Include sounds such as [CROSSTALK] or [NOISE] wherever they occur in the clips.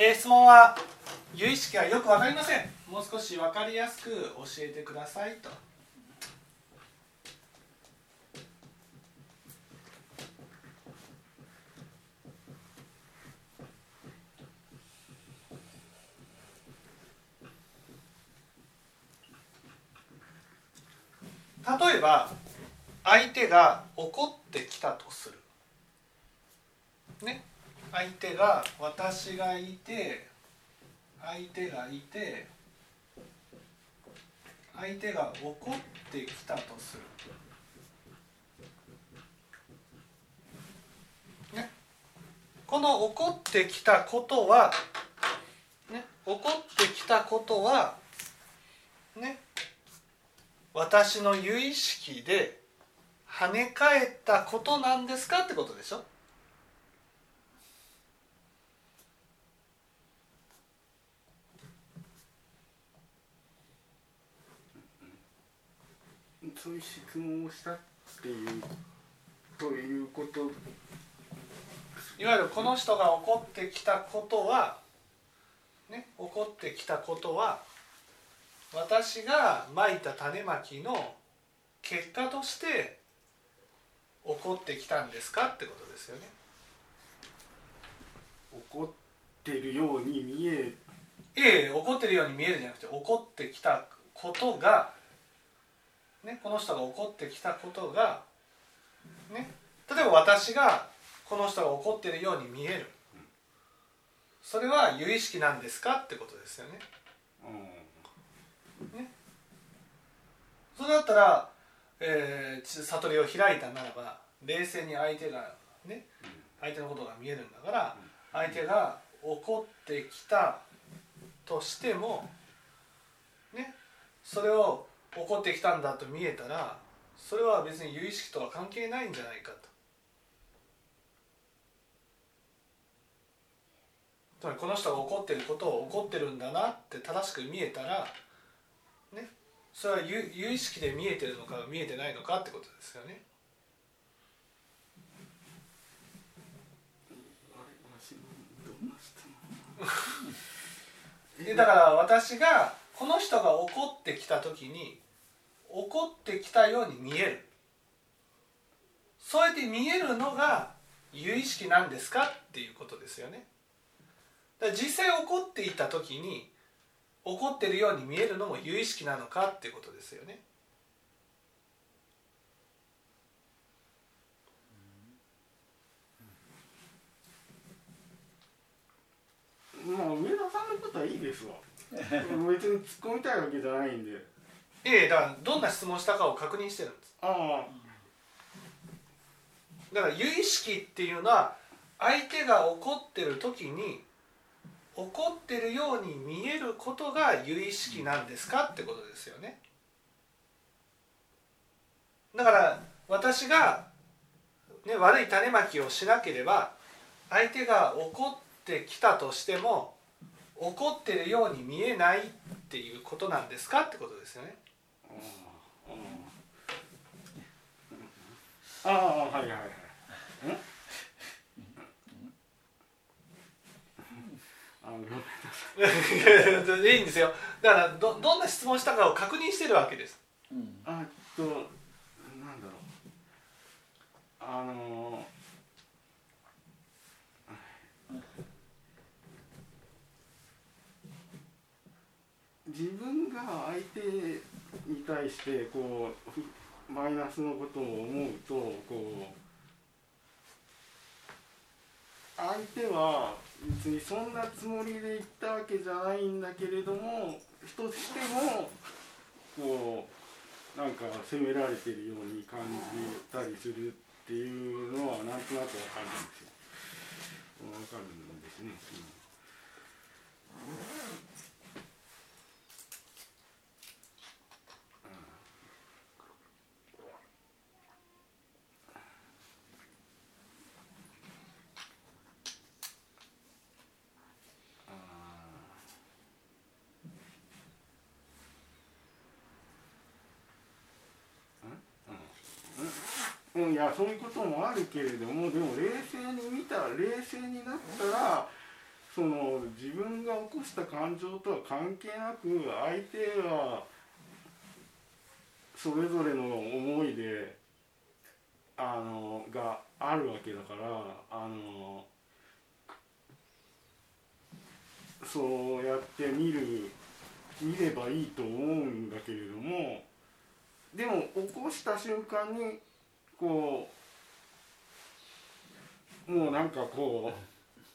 えー質問は有意識がよく分かりません。もう少し分かりやすく教えてくださいと。例えば相手が怒ってきたとする。相手が私がいて相手がいて相手が怒ってきたとする、ね、この怒ってきたことは、ね、怒ってきたことはね。私の有意識で跳ね返ったことなんですかってことでしょ。そういう質問をしたっていうということいわゆるこの人が怒ってきたことはね怒ってきたことは私がまいた種まきの結果として起こってきたんですかってことですよね。怒ってるように見えええ怒ってるように見えるんじゃなくて怒ってきたことが、ね、この人が怒ってきたことが、ね、例えば私がこの人が怒ってるように見える。それは有意識なんですかってことですよね。うん。それだったら、えー、ち悟りを開いたならば冷静に相手がね相手のことが見えるんだから相手が怒ってきたとしてもねそれを怒ってきたんだと見えたらそれは別に有意識とは関係ないんじゃないかと。つまりこの人が怒ってることを怒ってるんだなって正しく見えたらねそれは有有意識で見えてるのか見えてないのかってことですよね。[LAUGHS] だから私がこの人が怒ってきた時に怒ってきたように見える。そうやって見えるのが有意識なんですかっていうことですよね。だ実際怒っていた時に怒ってるように見えるのも有意識なのかっていうことですよね。まあ上田さんのことはいいですわ。[LAUGHS] 別に突っ込みたいわけじゃないんで。ええだからどんな質問したかを確認してるんです。あ。だから有意識っていうのは相手が怒ってる時に怒ってるように見えることが有意識なんですかってことですよね。だから私が、ね、悪い種まきをしなければ相手が怒ってきたとしても怒ってるように見えないっていうことなんですかってことですよね。ああはいはいはい。ん？あごめんなさい。[LAUGHS] いいんですよ。だからどどんな質問したかを確認してるわけです。うん。あえっとなんだろう。あの自分が相手に対してこうマイナスのことを思うとこう相手は別にそんなつもりで言ったわけじゃないんだけれども人としてもこうなんか責められてるように感じたりするっていうのはなんとなくわかるんですよ。わかるんですね。あーうんうん、いやそういうこともあるけれどもでも冷静に見たら冷静になったらその自分が起こした感情とは関係なく相手はそれぞれの思いであのがあるわけだからあのそうやって見る見ればいいと思うんだけれどもでも起こした瞬間にこうもうなんかこ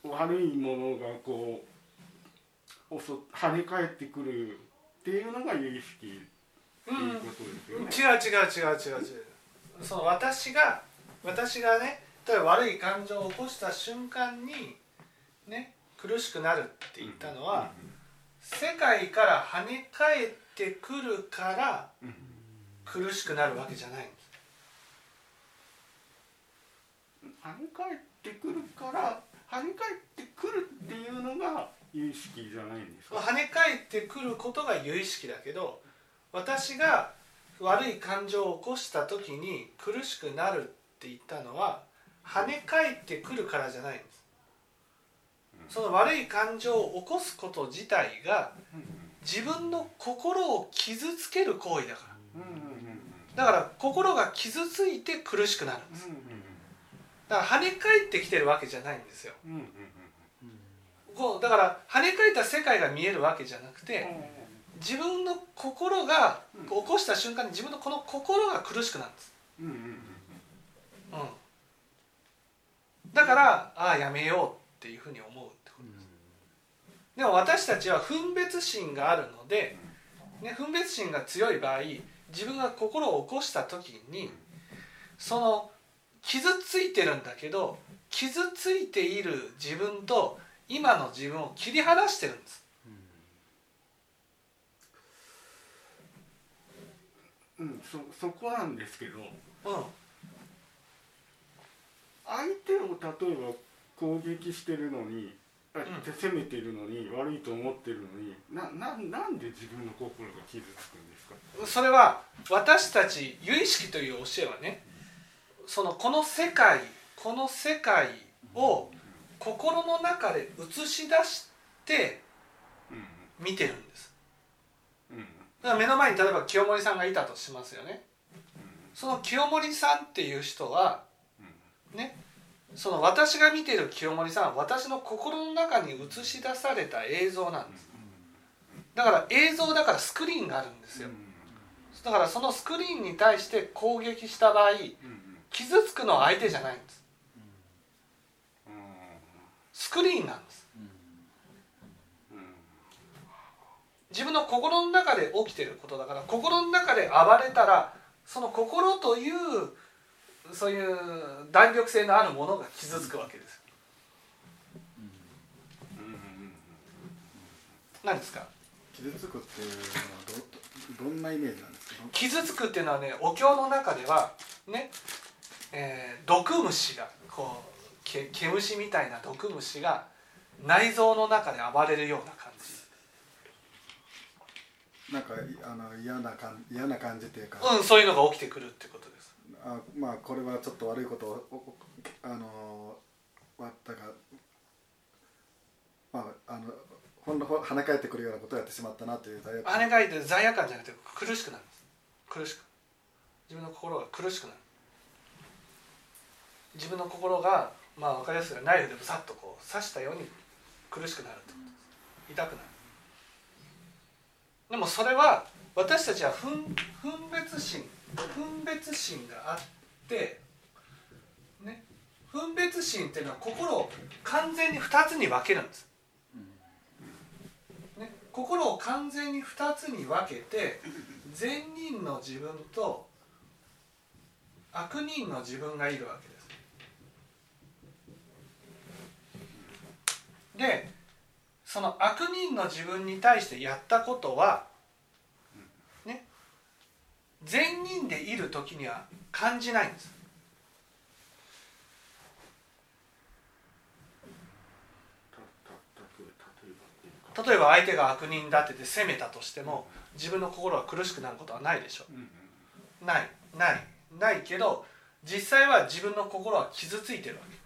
う悪いものがこう襲跳ね返ってくるっていうのが有意識っていうことですよね。違う違う違う違う違う。その私が私がね例えば悪い感情を起こした瞬間にね苦しくなるって言ったのは、世界から跳ね返ってくるから苦しくなるわけじゃないんです跳ね返ってくるから跳ね返ってくるっていうのが有意識じゃないんですか？跳ね返ってくることが有意識だけど私が悪い感情を起こした時に苦しくなるって言ったのは跳ね返ってくるからじゃないんです。その悪い感情を起こすこと自体が自分の心を傷つける行為だから。だから心が傷ついて苦しくなるんです。うんだから跳ね返ってきてるわけじゃないんですよ。こうだから跳ね返った世界が見えるわけじゃなくて自分の心が起こした瞬間に自分のこの心が苦しくなるんです、うんうんうんうん、だからああやめようっていうふうに思うってことです。でも私たちは分別心があるので、ね、分別心が強い場合自分が心を起こした時にその傷ついてるんだけど傷ついている自分と今の自分を切り離してるんです。うん。そそこなんですけどうん。相手を例えば攻撃してるのにあん。攻めてるのに悪いと思ってるのになななんで自分の心が傷つくんですか？それは私たち由意識という教えはねそのこの世界この世界を心の中で映し出して見てるんです。だから目の前に例えば清盛さんがいたとしますよね。その清盛さんっていう人はねその私が見てる清盛さんは私の心の中に映し出された映像なんです。だから映像だからスクリーンがあるんですよ。だからそのスクリーンに対して攻撃した場合傷つくのは相手じゃないんです。うんスクリーンなんです。うん自分の心の中で起きてることだから心の中で暴れたらその心というそういう弾力性のあるものが傷つくわけです。何ですか？傷つくっていうのはどどんなイメージなんですか？傷つくっていうのはねお経の中ではね、えー毒虫がこうけ毛虫みたいな毒虫が内臓の中で暴れるような感じ。なんかいあの嫌な感嫌な感じっていうか、うんそういうのが起きてくるってことです。あまあこれはちょっと悪いことをあのわったかまああのほんのほ跳ね返ってくるようなことをやってしまったなという罪悪跳ね返って罪悪感じゃなくて苦しくなるんです。苦しく。自分の心が苦しくなる自分の心がまあ分かりやすいナイフでブサッとこう刺したように苦しくなるってこと。です痛くなる。でもそれは私たちは分分別心分別心があってね分別心っていうのは心を完全に2つに分けるんです。ね、心を完全に2つに分けて善人の自分と悪人の自分がいるわけ。です。でその悪人の自分に対してやったことはね善人でいる時には感じないんです。例えば相手が悪人だってて責めたとしても自分の心が苦しくなることはないでしょ。ない。ない。ないけど実際は自分の心は傷ついてるわけ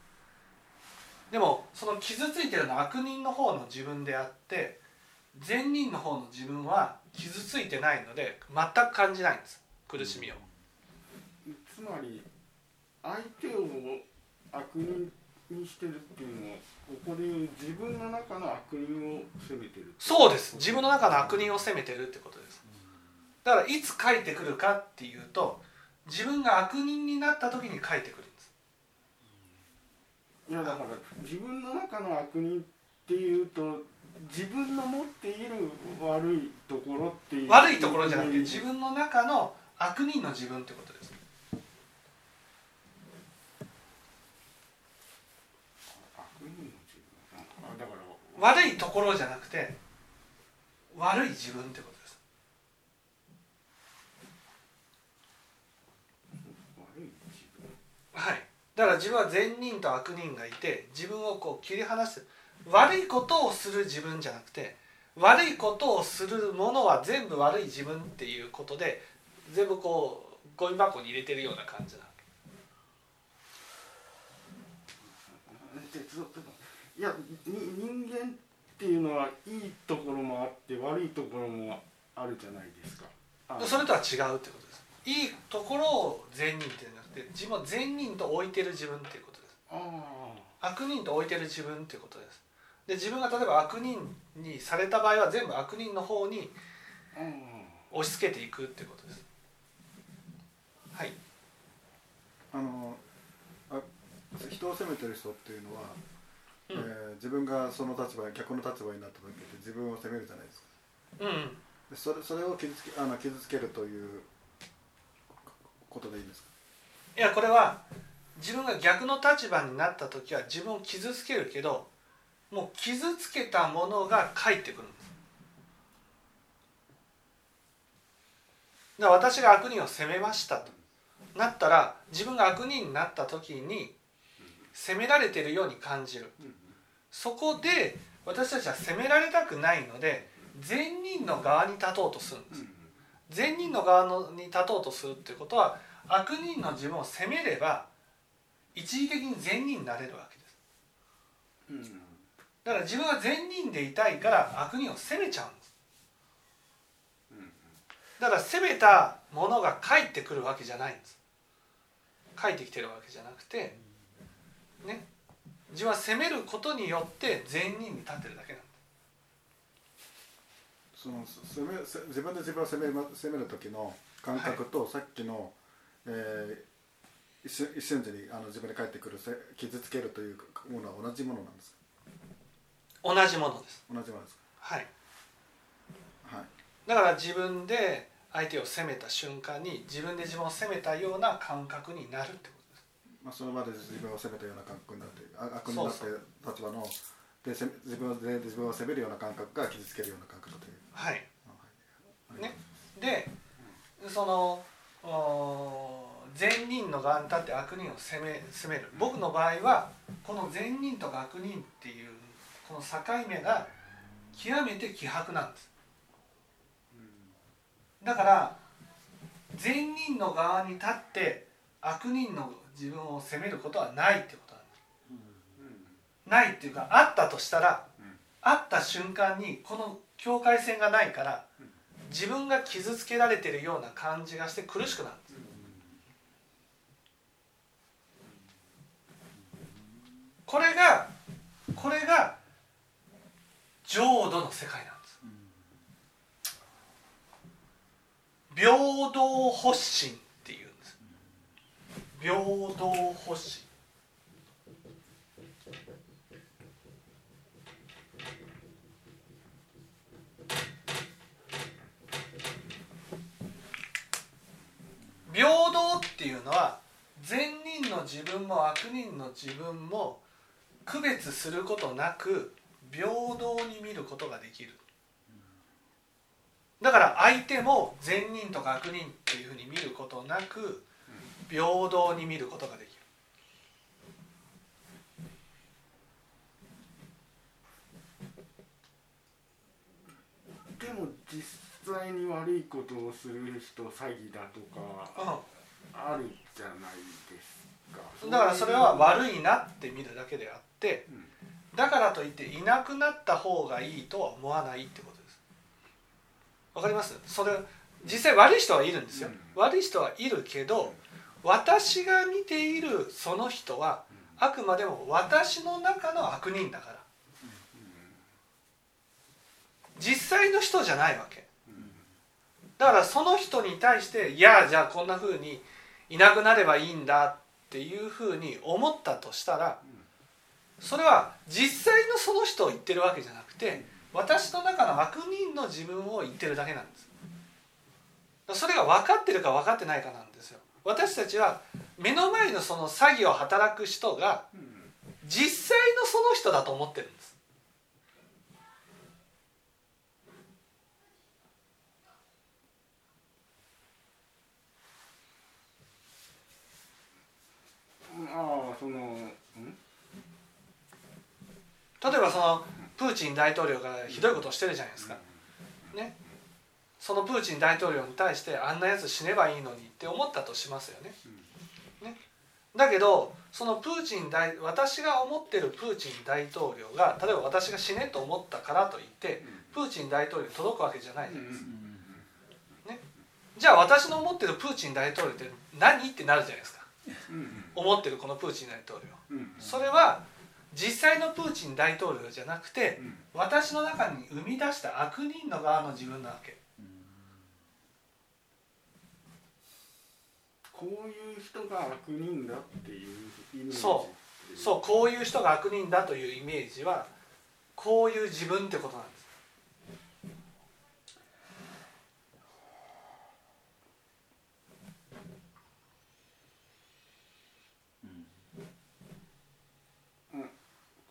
でもその傷ついてるのは悪人の方の自分であって善人の方の自分は傷ついてないので全く感じないんです。苦しみを。つまり相手を悪人にしてるっていうのはここでいう自分の中の悪人を責めてるそうです。自分の中の悪人を責めてるってことです。だからいつ帰ってくるかっていうと自分が悪人になった時に帰ってくるいやだから自分の中の悪人っていうと自分の持っている悪いところっていう悪いところじゃなくて自分の中の悪人の自分ってことです。悪人の自分。あだから悪いところじゃなくて悪い自分ってことです。悪い自分。はいだから自分は善人と悪人がいて自分をこう切り離して悪いことをする自分じゃなくて悪いことをするものは全部悪い自分っていうことで全部こうゴミ箱に入れてるような感じなえちょっといやに人間っていうのはいいところもあって悪いところもあるじゃないですか。あそれとは違うってことです。いいところを善人っていうんじゃなくて自分を善人と置いてる自分っていうことです。あ悪人と置いてる自分っていうことです。で自分が例えば悪人にされた場合は全部悪人の方に押し付けていくっていうことです。はい。あのあ人を責めてる人っていうのは、うん。えー自分がその立場逆の立場になった時って自分を責めるじゃないですか。うん。でそれそれを傷つけあの傷つけるということでいいんですか？いやこれは自分が逆の立場になった時は自分を傷つけるけどもう傷つけたものが返ってくるんです。だから私が悪人を責めましたと。なったら自分が悪人になった時に責められてるように感じる。そこで私たちは責められたくないので善人の側に立とうとするんです。善人の側のに立とうとするっていうことは悪人の自分を責めれば一時的に善人になれるわけです。うん。だから自分は善人でいたいから悪人を責めちゃうんです。だから責めたものが返ってくるわけじゃないんです。返ってきてるわけじゃなくてね。自分は責めることによって善人に立ってるだけなんです。その責めせ自分で自分を責めま責める時の感覚と、さっきの、えー一瞬一瞬時にあの自分で返ってくるせ傷つけるというものは同じものなんですか？同じものです。同じものですはい。かはい。だから自分で相手を責めた瞬間に自分で自分を責めたような感覚になるってことです。まあ、その場で自分を責めたような感覚になってあ悪になって立場のでせ自分をで自分を責めるような感覚が傷つけるような感覚という。はい。あはい。ね。でそのお善人の側に立って悪人を責め責める。僕の場合はこの善人とか悪人っていうこの境目が極めて希薄なんです。だから善人の側に立って悪人の自分を責めることはないってことなんですないっていうかあったとしたら会った瞬間にこの境界線がないから自分が傷つけられてるような感じがして苦しくなる。これがこれが浄土の世界なんです。平等発心っていうんです。平等発心平等っていうのは善人の自分も悪人の自分も区別することなく平等に見ることができる。だから相手も善人とか悪人っていうふうに見ることなく平等に見ることができる。でも実際際に悪いことをする人詐欺だとかあるじゃないですか。だからそれは悪いなって見るだけであっってだからといっていなくなった方がいいとは思わないってことです。わかります？それ実際悪い人はいるんですよ、悪い人はいるけど私が見ているその人はあくまでも私の中の悪人だから実際の人じゃないわけだからその人に対していやじゃあこんなふうにいなくなればいいんだっていうふうに思ったとしたらそれは実際のその人を言ってるわけじゃなくて私の中の悪人の自分を言ってるだけなんです。それが分かってるか分かってないかなんですよ。私たちは目の前のその詐欺を働く人が実際のその人だと思ってるんですああそのん？例えばそのプーチン大統領がひどいことをしてるじゃないですか。ね、そのプーチン大統領に対してあんなやつ死ねばいいのにって思ったとしますよね。ねだけどそのプーチン大私が思ってるプーチン大統領が例えば私が死ねと思ったからといってプーチン大統領に届くわけじゃないじゃないですか。ね、じゃあ私の思ってるプーチン大統領って何ってなるじゃないですか。思ってるこのプーチン大統領。それは実際のプーチン大統領じゃなくて、私の中に生み出した悪人の側の自分なわけ。こういう人が悪人だっていうイメージ。そう。そうこういう人が悪人だというイメージはこういう自分ってことなんです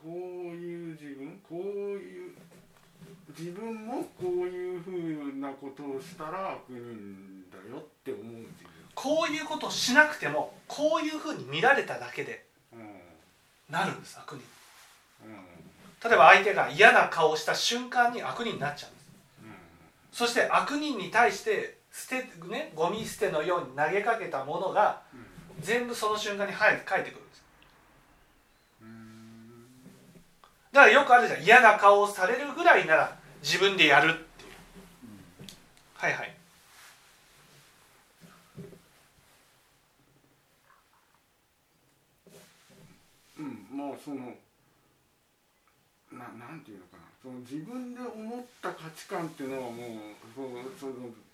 こういう自分こういう自分もこういうふうなことをしたら悪人だよって思う自分。こういうことをしなくてもこういうふうに見られただけでうん。なるんです悪人。うん。例えば相手が嫌な顔をした瞬間に悪人になっちゃうんです。うん。そして悪人に対して捨てねゴミ捨てのように投げかけたものが全部その瞬間に入返ってくるんですだからよくあるじゃん。嫌な顔をされるぐらいなら自分でやるっていう。はいはい。うんまあそのななんていうのかな。その自分で思った価値観っていうのはもうそのその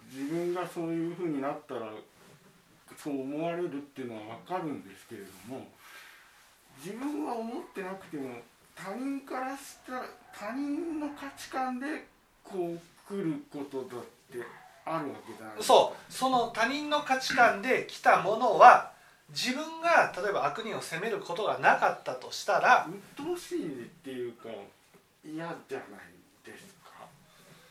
自分がそういうふうになったらそう思われるっていうのは分かるんですけれども自分は思ってなくても他人からしたら他人の価値観でこう来ることだってあるわけじゃないですかそう。その他人の価値観で来たものは自分が例えば悪人を責めることがなかったとしたら鬱陶しいっていうか嫌じゃないですか？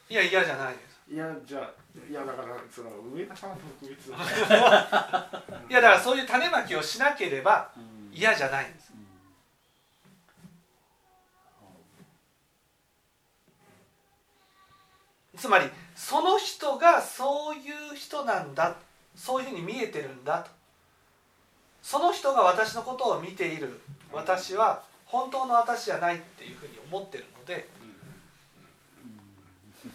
いや嫌じゃないです。いやじゃあいやだからその上田さんは特別だいやだからそういう種まきをしなければ嫌じゃないんですつまりその人がそういう人なんだそういうふうに見えてるんだと。その人が私のことを見ている。私は本当の私じゃないっていうふうに思ってるので。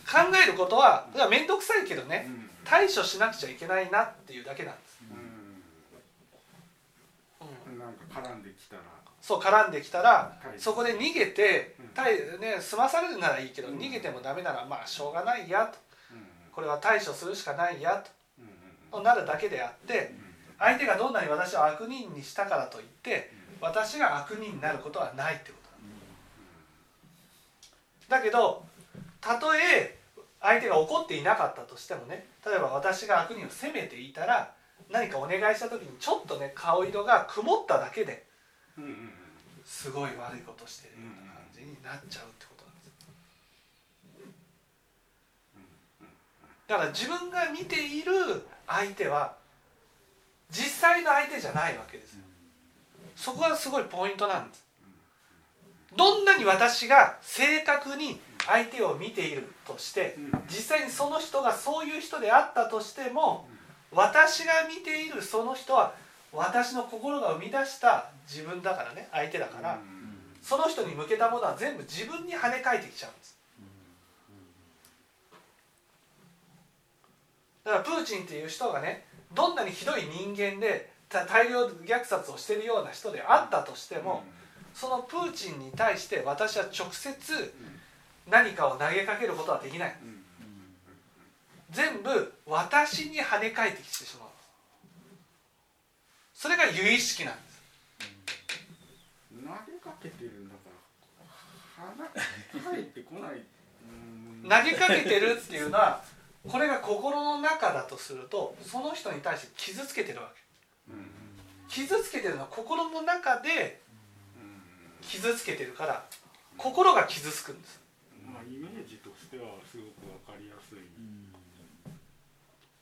考えることは面倒くさいけどね。対処しなくちゃいけないなっていうだけなんです、うん。うん。なんか絡んできたらそう絡んできたらはいそこで逃げてうね済まされるならいいけどうん。逃げてもダメならまあしょうがないやと。うんこれは対処するしかないやと。なるだけであって相手がどんなに私を悪人にしたからといって私が悪人になることはないってことだけどたとえ相手が怒っていなかったとしてもね例えば私が悪人を責めていたら何かお願いした時にちょっとね顔色が曇っただけですごい悪いことしてるような感じになっちゃうってことなんですだから自分が見ている相手は実際の相手じゃないわけです。よそこがすごいポイントなんです。どんなに私が正確に相手を見ているとしてうん。実際にその人がそういう人であったとしても私が見ているその人は私の心が生み出した自分だからね相手だから。その人に向けたものは全部自分に跳ね返ってきちゃうんです。だからプーチンっていう人がねどんなにひどい人間で大量虐殺をしているような人であったとしても、そのプーチンに対して私は直接何かを投げかけることはできない、全部私に跳ね返ってきてしまうそれが由意識なんです。投げかけてるんだから返ってこない。投げかけてるっていうのはこれが心の中だとするとその人に対して傷つけてるわけ、傷つけてるのは心の中で傷つけてるから心が傷つくんです。まあイメージとしてはすごく分かりやすい、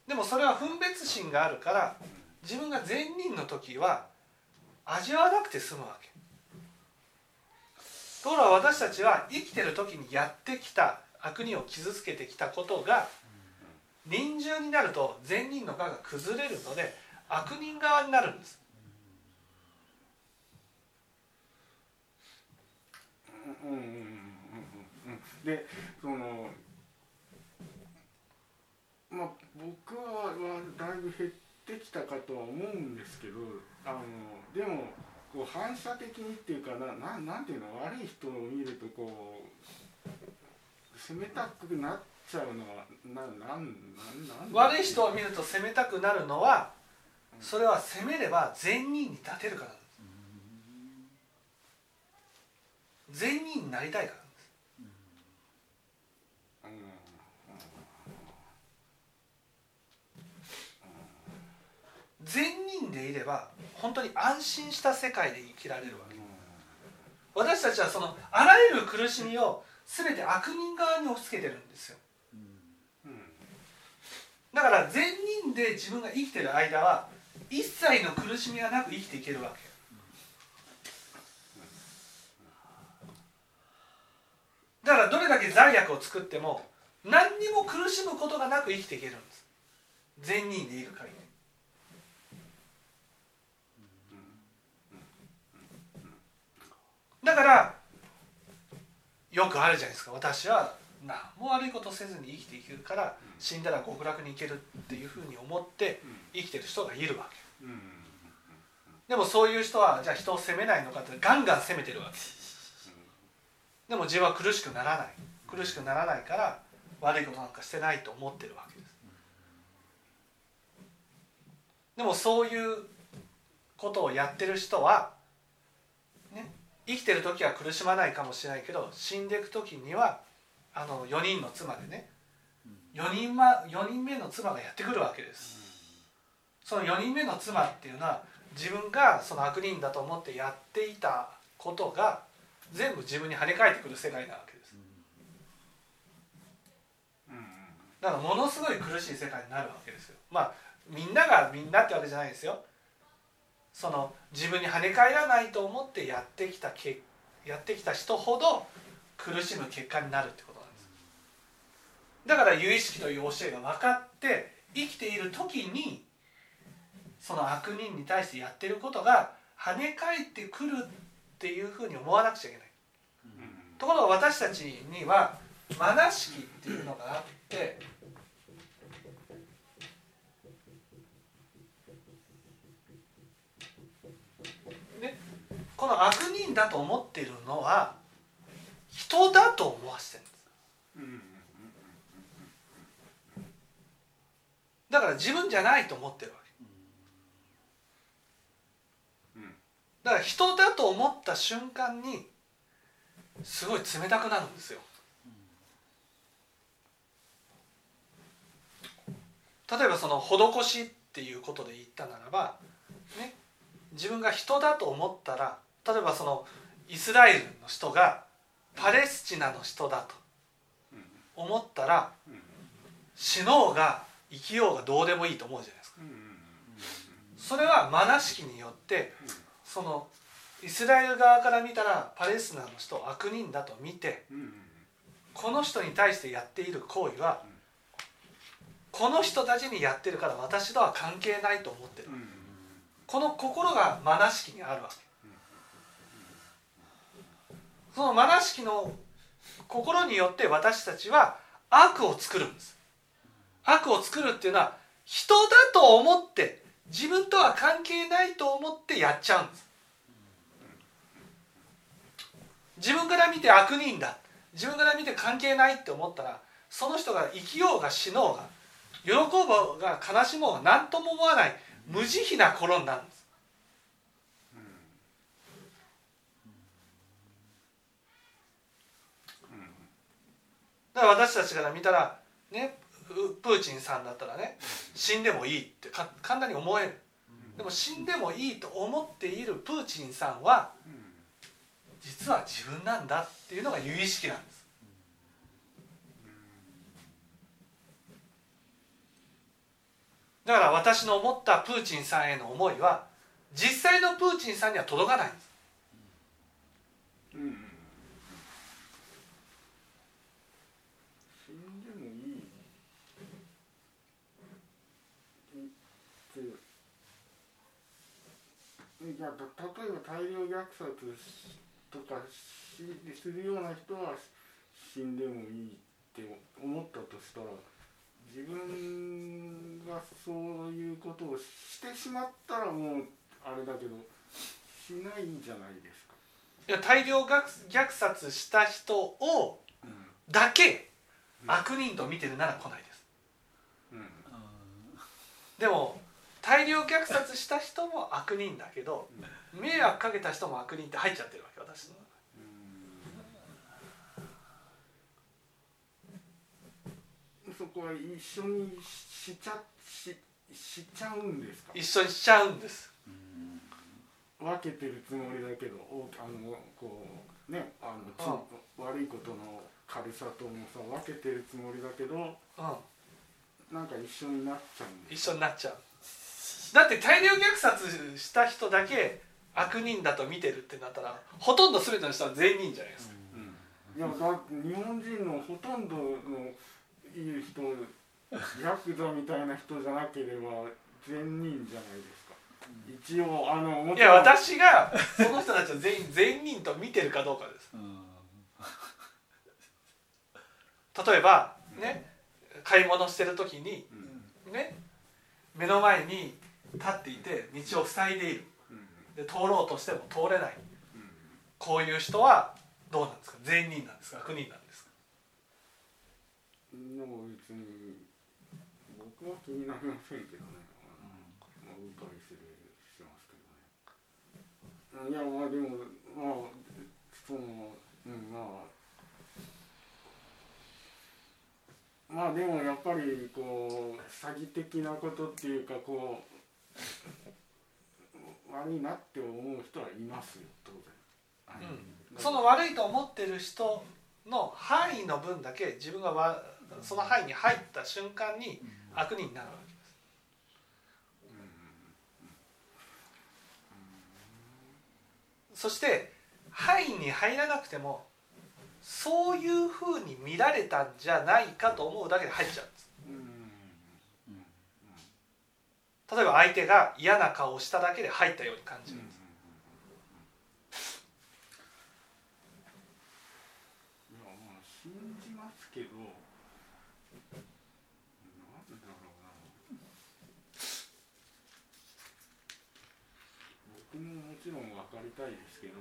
でもそれは分別心があるから自分が善人の時は味わわなくて済むわけ。ところが私たちは生きてる時にやってきた悪人を傷つけてきたことが臨終になると善人の側が崩れるので悪人側になるんです。でそのまあ僕はだいぶ減ってきたかとは思うんですけどあのでもこう反射的にっていうかなななんていうの悪い人を見るとこう責めたくなっちゃうのはななんなん悪い人を見ると責めたくなるのはそれは責めれば善人に立てるから善人になりたいから善人でいれば本当に安心した世界で生きられるわけ。私たちはそのあらゆる苦しみを全て悪人側に押し付けてるんですよ。だから善人で自分が生きてる間は一切の苦しみがなく生きていけるわけ。だからどれだけ罪悪を作っても何にも苦しむことがなく生きていけるんです。善人でいる限りだからよくあるじゃないですか。私は何も悪いことせずに生きていけるから死んだら極楽に行けるっていうふうに思って生きてる人がいるわけ。でもそういう人はじゃあ人を責めないのかってガンガン責めてるわけ。でも自分は苦しくならない。苦しくならないから悪いことなんかしてないと思ってるわけです。でもそういうことをやってる人はね生きてる時は苦しまないかもしれないけど死んでいく時にはあの4人の妻でね4人,ま、4人目の妻がやってくるわけです。その4人目の妻っていうのは自分がその悪人だと思ってやっていたことが全部自分に跳ね返ってくる世界なわけです。だからものすごい苦しい世界になるわけですよ。まあみんながみんなってわけじゃないですよその自分に跳ね返らないと思ってやってきたけやってきた人ほど苦しむ結果になるってことなんです。だから有意識という教えが分かって生きている時にその悪人に対してやってることが跳ね返ってくるっていうふうに思わなくちゃいけない、ところが私たちにはマナ式っていうのがあってでこの悪人だと思ってるのは人だと思わせてるんです。だから自分じゃないと思ってるわけ。だから人だと思った瞬間にすごい冷たくなるんですよ。例えばその施しっていうことで言ったならばね自分が人だと思ったら例えばそのイスラエルの人がパレスチナの人だと思ったら死のうが生きようがどうでもいいと思うじゃないですか。それはマナ式によってそのイスラエル側から見たらパレスチナの人を悪人だと見てこの人に対してやっている行為はこの人たちにやってるから私とは関係ないと思ってる。この心がマナ式にあるわけそのマナ式の心によって私たちは悪を作るんです。悪を作るっていうのは人だと思って自分とは関係ないと思ってやっちゃうんです。自分から見て悪人だ。自分から見て関係ないって思ったらその人が生きようが死のうが喜ぼうが悲しもうが何とも思わない無慈悲な心になるんです。だから私たちから見たらねプーチンさんだったらね死んでもいいってか簡単に思える。でも死んでもいいと思っているプーチンさんは実は自分なんだっていうのが有意識なんです。だから私の思ったプーチンさんへの思いは実際のプーチンさんには届かないんですうん死んでもいいっていやた例えば大量虐殺とかしするような人は死んでもいいって思ったとしたら自分がそういうことをしてしまったらもうあれだけどしないんじゃないですか。いや大量虐虐殺した人をだけ悪人と見てるなら来ないです。うん。でも大量虐殺した人も悪人だけど迷惑かけた人も悪人って入っちゃってるわけ私の中そこは一緒にしちゃししちゃうんですか？一緒にしちゃうんです。分けてるつもりだけどおあのこうねあのち悪いことの軽さともさ分けてるつもりだけどうん。なんか一緒になっちゃうんで一す緒になっちゃうだって大量虐殺した人だけ悪人だと見てるってなったらほとんど全ての人は全員じゃないですか、いやだって日本人のほとんどのいい人ヤクザみたいな人じゃなければ善人じゃないですか。一応あのもいや私がその人たちを全員 [LAUGHS] 全人と見てるかどうかです。例えばね買い物してる時にね目の前に立っていて道を塞いでいる。で通ろうとしても通れない。こういう人はどうなんですか？善人なんですか？悪人なんですか？でも別に僕は気になりませんけどね。まあ、うっかりするしてますけどね。いやまあでもまあそのうんまあ。まあでもやっぱりこう詐欺的なことっていうかこう悪いなって思う人はいますよ。当然、うん、その悪いと思ってる人の範囲の分だけ自分がわその範囲に入った瞬間に悪人になるわけです。そして範囲に入らなくてもそういうふうに見られたんじゃないかと思うだけで入っちゃうんです例えば相手が嫌な顔をしただけで入ったように感じるんです。いやまあ信じますけどなんだろうな。僕ももちろん分かりたいですけど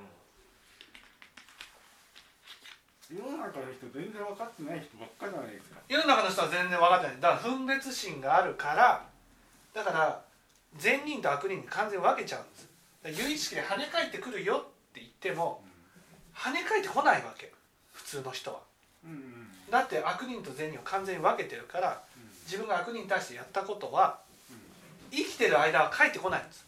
世の中の人全然分かってない人ばっかじゃないですか。世の中の人は全然分かってない。だから分別心があるからだから善人と悪人に完全に分けちゃうんです。だから有意識で跳ね返ってくるよって言っても跳ね返ってこないわけ。普通の人は。だって悪人と善人を完全に分けてるから自分が悪人に対してやったことは生きてる間は返ってこないんです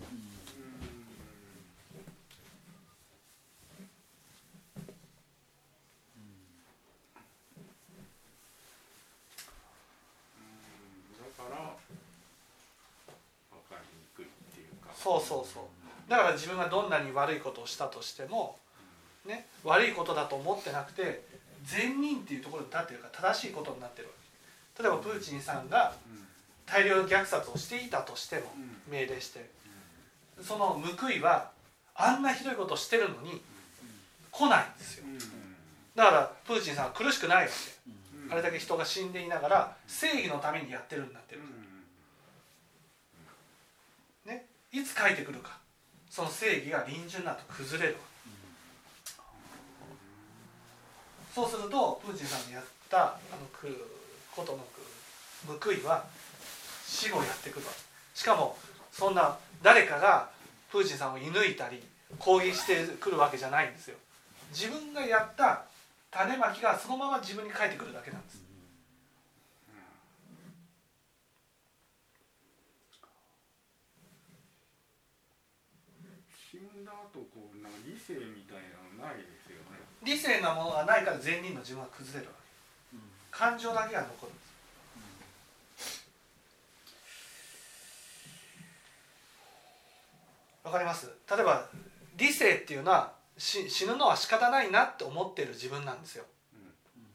だから分かりにくいっていうかそうそうそう。だから自分がどんなに悪いことをしたとしても、ね、悪いことだと思ってなくて善人っていうところに立ってるから正しいことになってるわけ。例えばプーチンさんが大量虐殺をしていたとしても命令して。その報いはあんなひどいことをしてるのに来ないんですよ。だからプーチンさんは苦しくないわけ。あれだけ人が死んでいながら正義のためにやってるんだってるいつ書いてくるか。その正義が臨順なと崩れるそうするとプーチンさんのやったあのくことのく報いは死後やってくるしかもそんな誰かがプーチンさんを射抜いたり攻撃してくるわけじゃないんですよ。自分がやった種まきがそのまま自分に返ってくるだけなんです死んだ後こうなんか理性みたいなのないですよね理性なものがないから善人の自分が崩れるわけ。感情だけが残るんです。わかります？例えば理性っていうのはし死ぬのは仕方ないなって思っている自分なんですよ。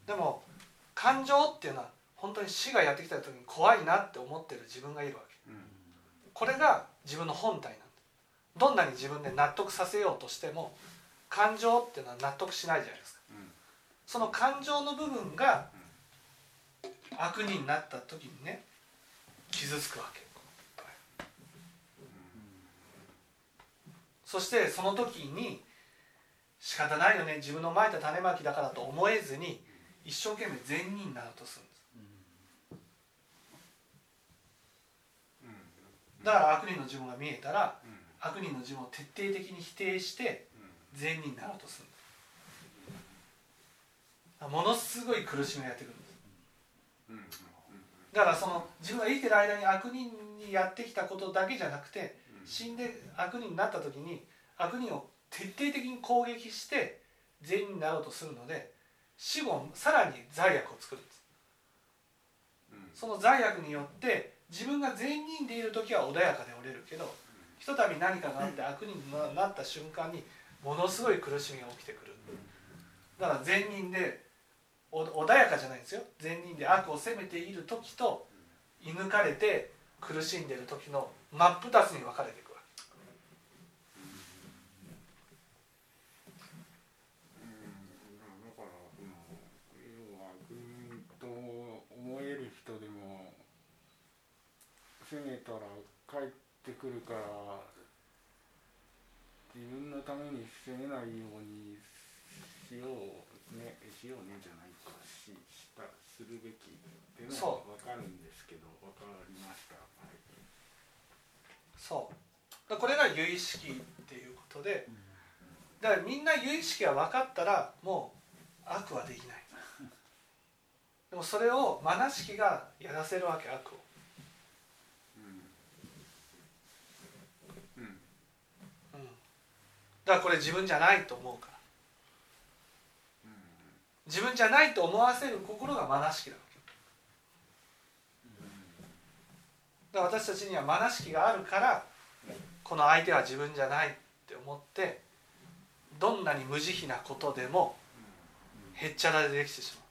でも感情っていうのは本当に死がやってきた時に怖いなって思ってる自分がいるわけ。うんこれが自分の本体なんだ。どんなに自分で納得させようとしても感情っていうのは納得しないじゃないですか。うん。その感情の部分が悪人になった時にね傷つくわけ。そしてその時に仕方ないよね。自分のまいた種まきだからと思えずに一生懸命善人になろうとするんです。うん。だから悪人の自分が見えたらうん。悪人の自分を徹底的に否定して善人になろうとする。ものすごい苦しみがやってくるんです。だからその自分が生きてる間に悪人にやってきたことだけじゃなくて死んで悪人になった時に悪人を徹底的に攻撃して善人になろうとするので死後さらに罪悪を作るんです。その罪悪によって自分が善人でいる時は穏やかでおれるけどひとたび何かがあって悪人になった瞬間にものすごい苦しみが起きてくる。だから善人でお穏やかじゃないんですよ。善人で悪を責めている時と射抜かれて苦しんでる時の真っ二つに分かれていくわうん。だから要は悪人と思える人でも責めたら帰ってくるから自分のために責めないようにしようねしようねじゃないかししたするべきっていうのそは分かるんですけど分かりました、はい。そう。これが有意識っていうことでだからみんな有意識が分かったらもう悪はできない。でもそれをマナ式がやらせるわけ悪をうんうんうんだからこれ自分じゃないと思うから。自分じゃないと思わせる心がマナ式なわけ。だから私たちにはマナ式があるからこの相手は自分じゃないって思ってどんなに無慈悲なことでもへっちゃらでできてしまう。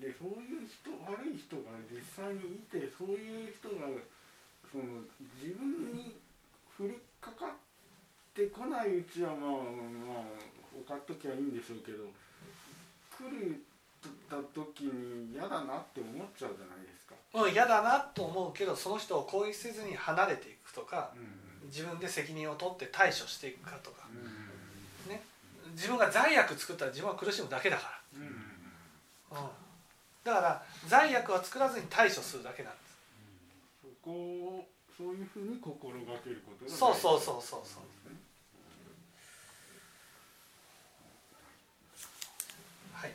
でそういう人悪い人が実際にいてそういう人がその自分に降りかかってこないうちはまあまあ分かっときゃいいんでしょうけど来るた時に嫌だなって思っちゃうじゃないですか。ううん嫌だなと思うけどその人を攻撃せずに離れていくとかうん。自分で責任を取って対処していくかとかうん。ね。自分が罪悪作ったら自分は苦しむだけだかうん。ら、うん、だから罪悪は作らずに対処するだけなんです。そこをそういうふうに心がけることが大事。そうそうそうそうそう。はい。